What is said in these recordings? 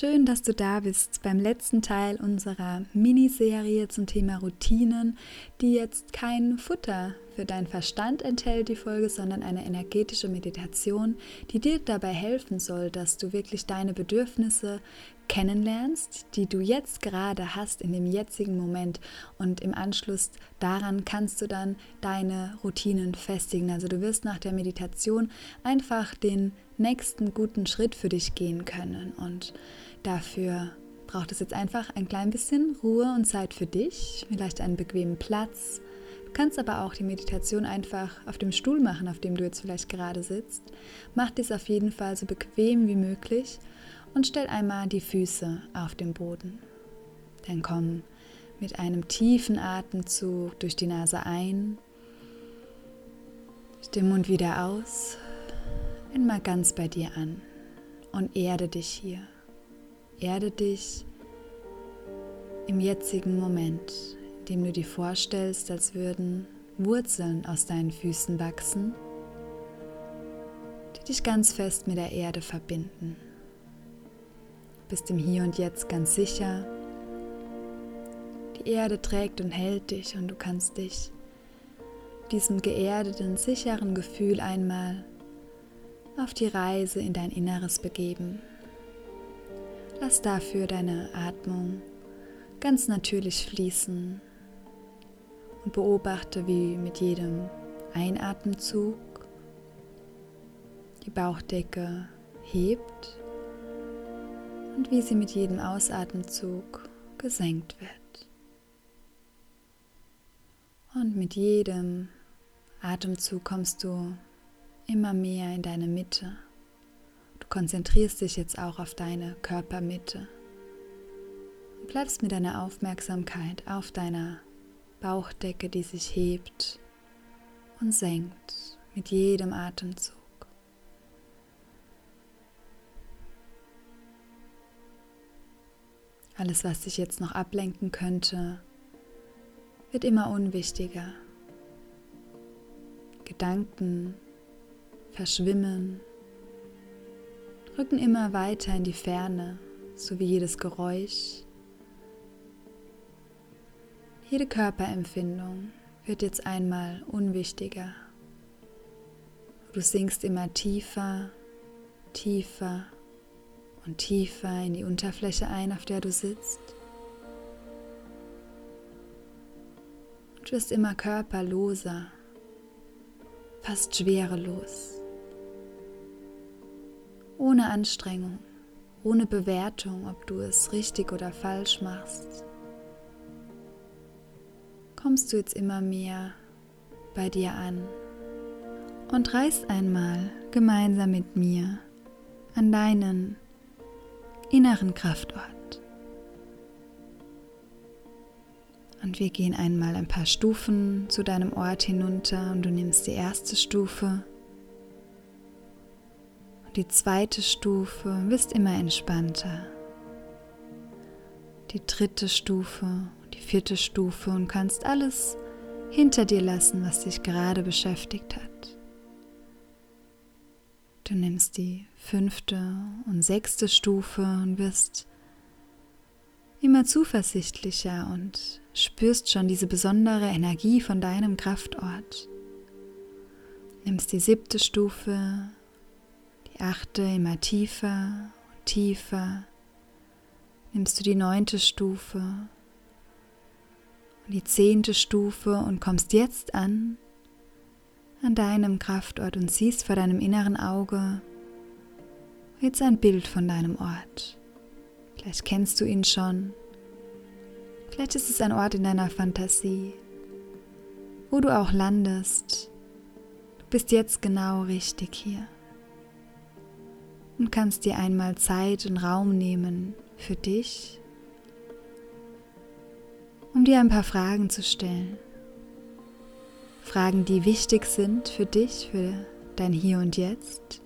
Schön, dass du da bist beim letzten Teil unserer Miniserie zum Thema Routinen, die jetzt kein Futter für deinen Verstand enthält, die Folge, sondern eine energetische Meditation, die dir dabei helfen soll, dass du wirklich deine Bedürfnisse kennenlernst, die du jetzt gerade hast in dem jetzigen Moment und im Anschluss daran kannst du dann deine Routinen festigen. Also du wirst nach der Meditation einfach den nächsten guten Schritt für dich gehen können und dafür braucht es jetzt einfach ein klein bisschen Ruhe und Zeit für dich, vielleicht einen bequemen Platz. Du kannst aber auch die Meditation einfach auf dem Stuhl machen, auf dem du jetzt vielleicht gerade sitzt. Mach dies auf jeden Fall so bequem wie möglich und stell einmal die Füße auf den Boden. Dann komm mit einem tiefen Atemzug durch die Nase ein, durch den Mund wieder aus, einmal ganz bei dir an und erde dich hier. Erde dich im jetzigen Moment, indem du dir vorstellst, als würden Wurzeln aus deinen Füßen wachsen, die dich ganz fest mit der Erde verbinden bist im Hier und Jetzt ganz sicher. Die Erde trägt und hält dich und du kannst dich diesem geerdeten, sicheren Gefühl einmal auf die Reise in dein Inneres begeben. Lass dafür deine Atmung ganz natürlich fließen und beobachte, wie mit jedem Einatemzug die Bauchdecke hebt und wie sie mit jedem Ausatemzug gesenkt wird. Und mit jedem Atemzug kommst du immer mehr in deine Mitte. Konzentrierst dich jetzt auch auf deine Körpermitte und bleibst mit deiner Aufmerksamkeit auf deiner Bauchdecke, die sich hebt und senkt mit jedem Atemzug. Alles, was dich jetzt noch ablenken könnte, wird immer unwichtiger. Gedanken verschwimmen, rücken immer weiter in die Ferne, so wie jedes Geräusch. Jede Körperempfindung wird jetzt einmal unwichtiger. Du sinkst immer tiefer, tiefer und tiefer in die Unterfläche ein, auf der du sitzt. Und wirst immer körperloser, fast schwerelos, ohne Anstrengung, ohne Bewertung, ob du es richtig oder falsch machst. Kommst du jetzt immer mehr bei dir an und reist einmal gemeinsam mit mir an deinen inneren Kraftort. Und wir gehen einmal ein paar Stufen zu deinem Ort hinunter und du nimmst die erste Stufe. Die zweite Stufe wirst immer entspannter. Die dritte Stufe, die vierte Stufe und kannst alles hinter dir lassen, was dich gerade beschäftigt hat. Du nimmst die fünfte und sechste Stufe und wirst immer zuversichtlicher und spürst schon diese besondere Energie von deinem Kraftort. Nimmst die siebte Stufe, achte immer tiefer und tiefer. Nimmst du die neunte Stufe und die zehnte Stufe und kommst jetzt an an deinem Kraftort und siehst vor deinem inneren Auge jetzt ein Bild von deinem Ort. Vielleicht kennst du ihn schon. Vielleicht ist es ein Ort in deiner Fantasie, wo du auch landest. Du bist jetzt genau richtig hier und kannst dir einmal Zeit und Raum nehmen für dich, um dir ein paar Fragen zu stellen. Fragen, die wichtig sind für dich, für dein Hier und Jetzt.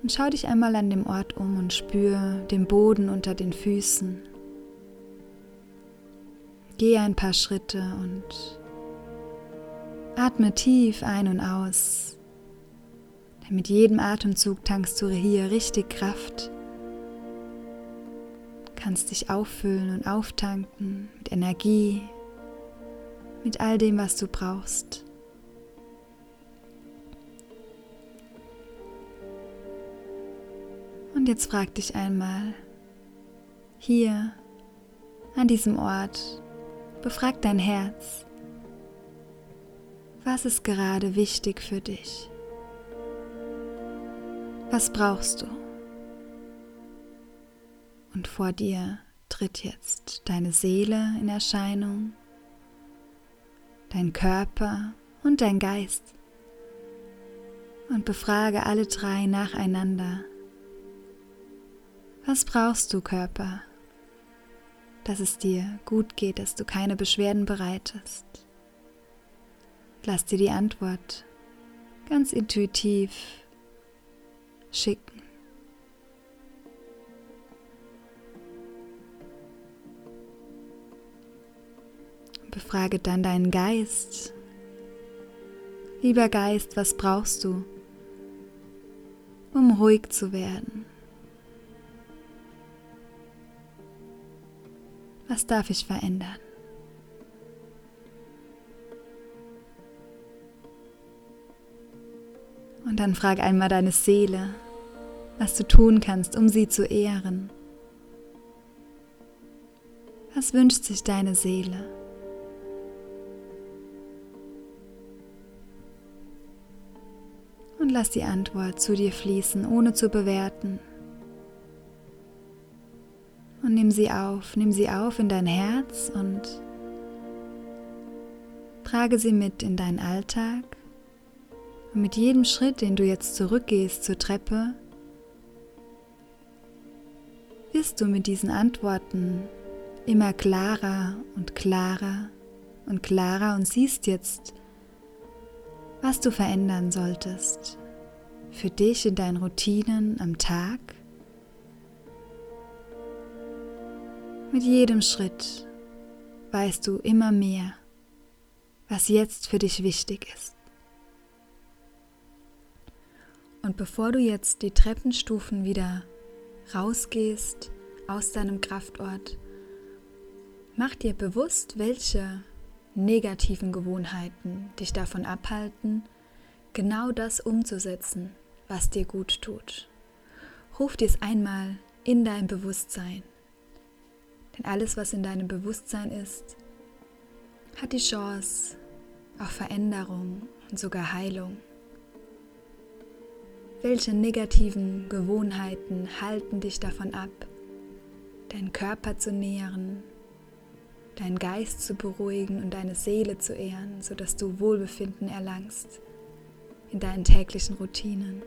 Und schau dich einmal an dem Ort um und spür den Boden unter den Füßen. Geh ein paar Schritte und atme tief ein und aus. Mit jedem Atemzug tankst du hier richtig Kraft kannst dich auffüllen und auftanken mit Energie, mit all dem, was du brauchst. Und jetzt frag dich einmal, hier an diesem Ort, befrag dein Herz, was ist gerade wichtig für dich? Was brauchst du? Und vor dir tritt jetzt deine Seele in Erscheinung, dein Körper und dein Geist. Und befrage alle drei nacheinander. Was brauchst du, Körper? Dass es dir gut geht, dass du keine Beschwerden bereitest. Lass dir die Antwort ganz intuitiv schicken. Befrage dann deinen Geist. Lieber Geist, was brauchst du, um ruhig zu werden? Was darf ich verändern? Und dann frag einmal deine Seele, was du tun kannst, um sie zu ehren. Was wünscht sich deine Seele? Und lass die Antwort zu dir fließen, ohne zu bewerten. Und nimm sie auf, nimm sie auf in dein Herz und trage sie mit in deinen Alltag. Und mit jedem Schritt, den du jetzt zurückgehst zur Treppe, wirst du mit diesen Antworten immer klarer und klarer und klarer und siehst jetzt, was du verändern solltest für dich in deinen Routinen am Tag. Mit jedem Schritt weißt du immer mehr, was jetzt für dich wichtig ist. Und bevor du jetzt die Treppenstufen wieder rausgehst aus deinem Kraftort, mach dir bewusst, welche negativen Gewohnheiten dich davon abhalten, genau das umzusetzen, was dir gut tut. Ruf dir es einmal in dein Bewusstsein. Denn alles, was in deinem Bewusstsein ist, hat die Chance auf Veränderung und sogar Heilung. Welche negativen Gewohnheiten halten dich davon ab, deinen Körper zu nähren, deinen Geist zu beruhigen und deine Seele zu ehren, sodass du Wohlbefinden erlangst in deinen täglichen Routinen.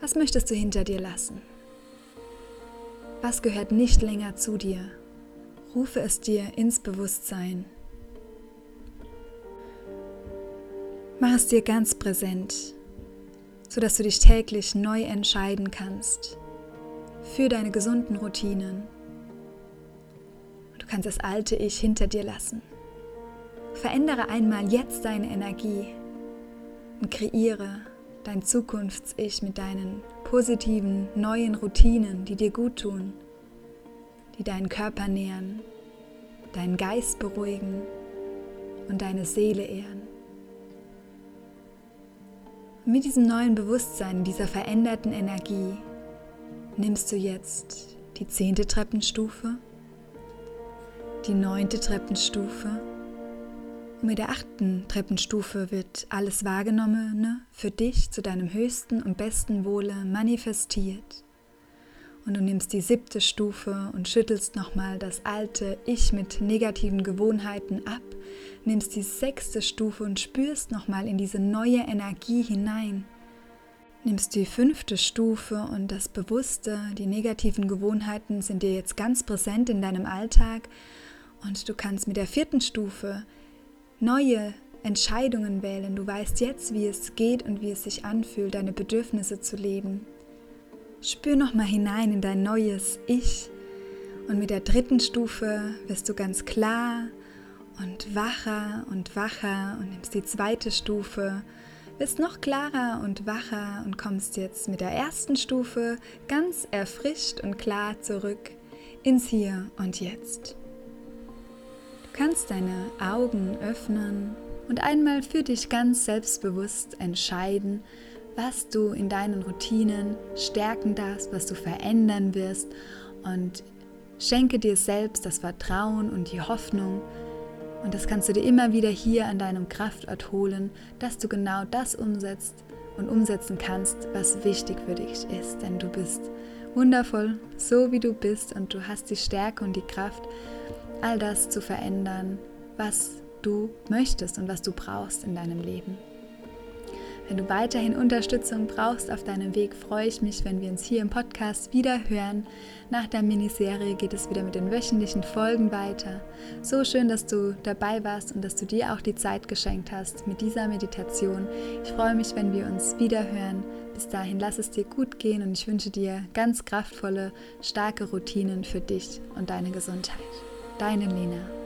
Was möchtest du hinter dir lassen? Was gehört nicht länger zu dir? Rufe es dir ins Bewusstsein. Mach es dir ganz präsent, sodass du dich täglich neu entscheiden kannst für deine gesunden Routinen kannst das alte Ich hinter dir lassen. Verändere einmal jetzt deine Energie und kreiere dein Zukunfts-Ich mit deinen positiven, neuen Routinen, die dir gut tun, die deinen Körper nähern, deinen Geist beruhigen und deine Seele ehren. Mit diesem neuen Bewusstsein, dieser veränderten Energie, nimmst du jetzt die zehnte Treppenstufe die neunte Treppenstufe. Und mit der achten Treppenstufe wird alles Wahrgenommene für dich zu deinem höchsten und besten Wohle manifestiert. Und du nimmst die siebte Stufe und schüttelst nochmal das alte Ich mit negativen Gewohnheiten ab, nimmst die sechste Stufe und spürst nochmal in diese neue Energie hinein. Nimmst die fünfte Stufe und das Bewusste, die negativen Gewohnheiten sind dir jetzt ganz präsent in deinem Alltag und du kannst mit der vierten Stufe neue Entscheidungen wählen. Du weißt jetzt, wie es geht und wie es sich anfühlt, deine Bedürfnisse zu leben. Spür nochmal hinein in dein neues Ich. Und mit der dritten Stufe wirst du ganz klar und wacher und wacher und nimmst die zweite Stufe, bist noch klarer und wacher und kommst jetzt mit der ersten Stufe ganz erfrischt und klar zurück ins Hier und Jetzt. Du kannst deine Augen öffnen und einmal für dich ganz selbstbewusst entscheiden, was du in deinen Routinen stärken darfst, was du verändern wirst und schenke dir selbst das Vertrauen und die Hoffnung. Und das kannst du dir immer wieder hier an deinem Kraftort holen, dass du genau das umsetzt und umsetzen kannst, was wichtig für dich ist. Denn du bist wundervoll, so wie du bist und du hast die Stärke und die Kraft, all das zu verändern, was du möchtest und was du brauchst in deinem Leben. Wenn du weiterhin Unterstützung brauchst auf deinem Weg, freue ich mich, wenn wir uns hier im Podcast wieder hören. Nach der Miniserie geht es wieder mit den wöchentlichen Folgen weiter. So schön, dass du dabei warst und dass du dir auch die Zeit geschenkt hast mit dieser Meditation. Ich freue mich, wenn wir uns wieder hören. Bis dahin lass es dir gut gehen und ich wünsche dir ganz kraftvolle, starke Routinen für dich und deine Gesundheit. Deine Lena.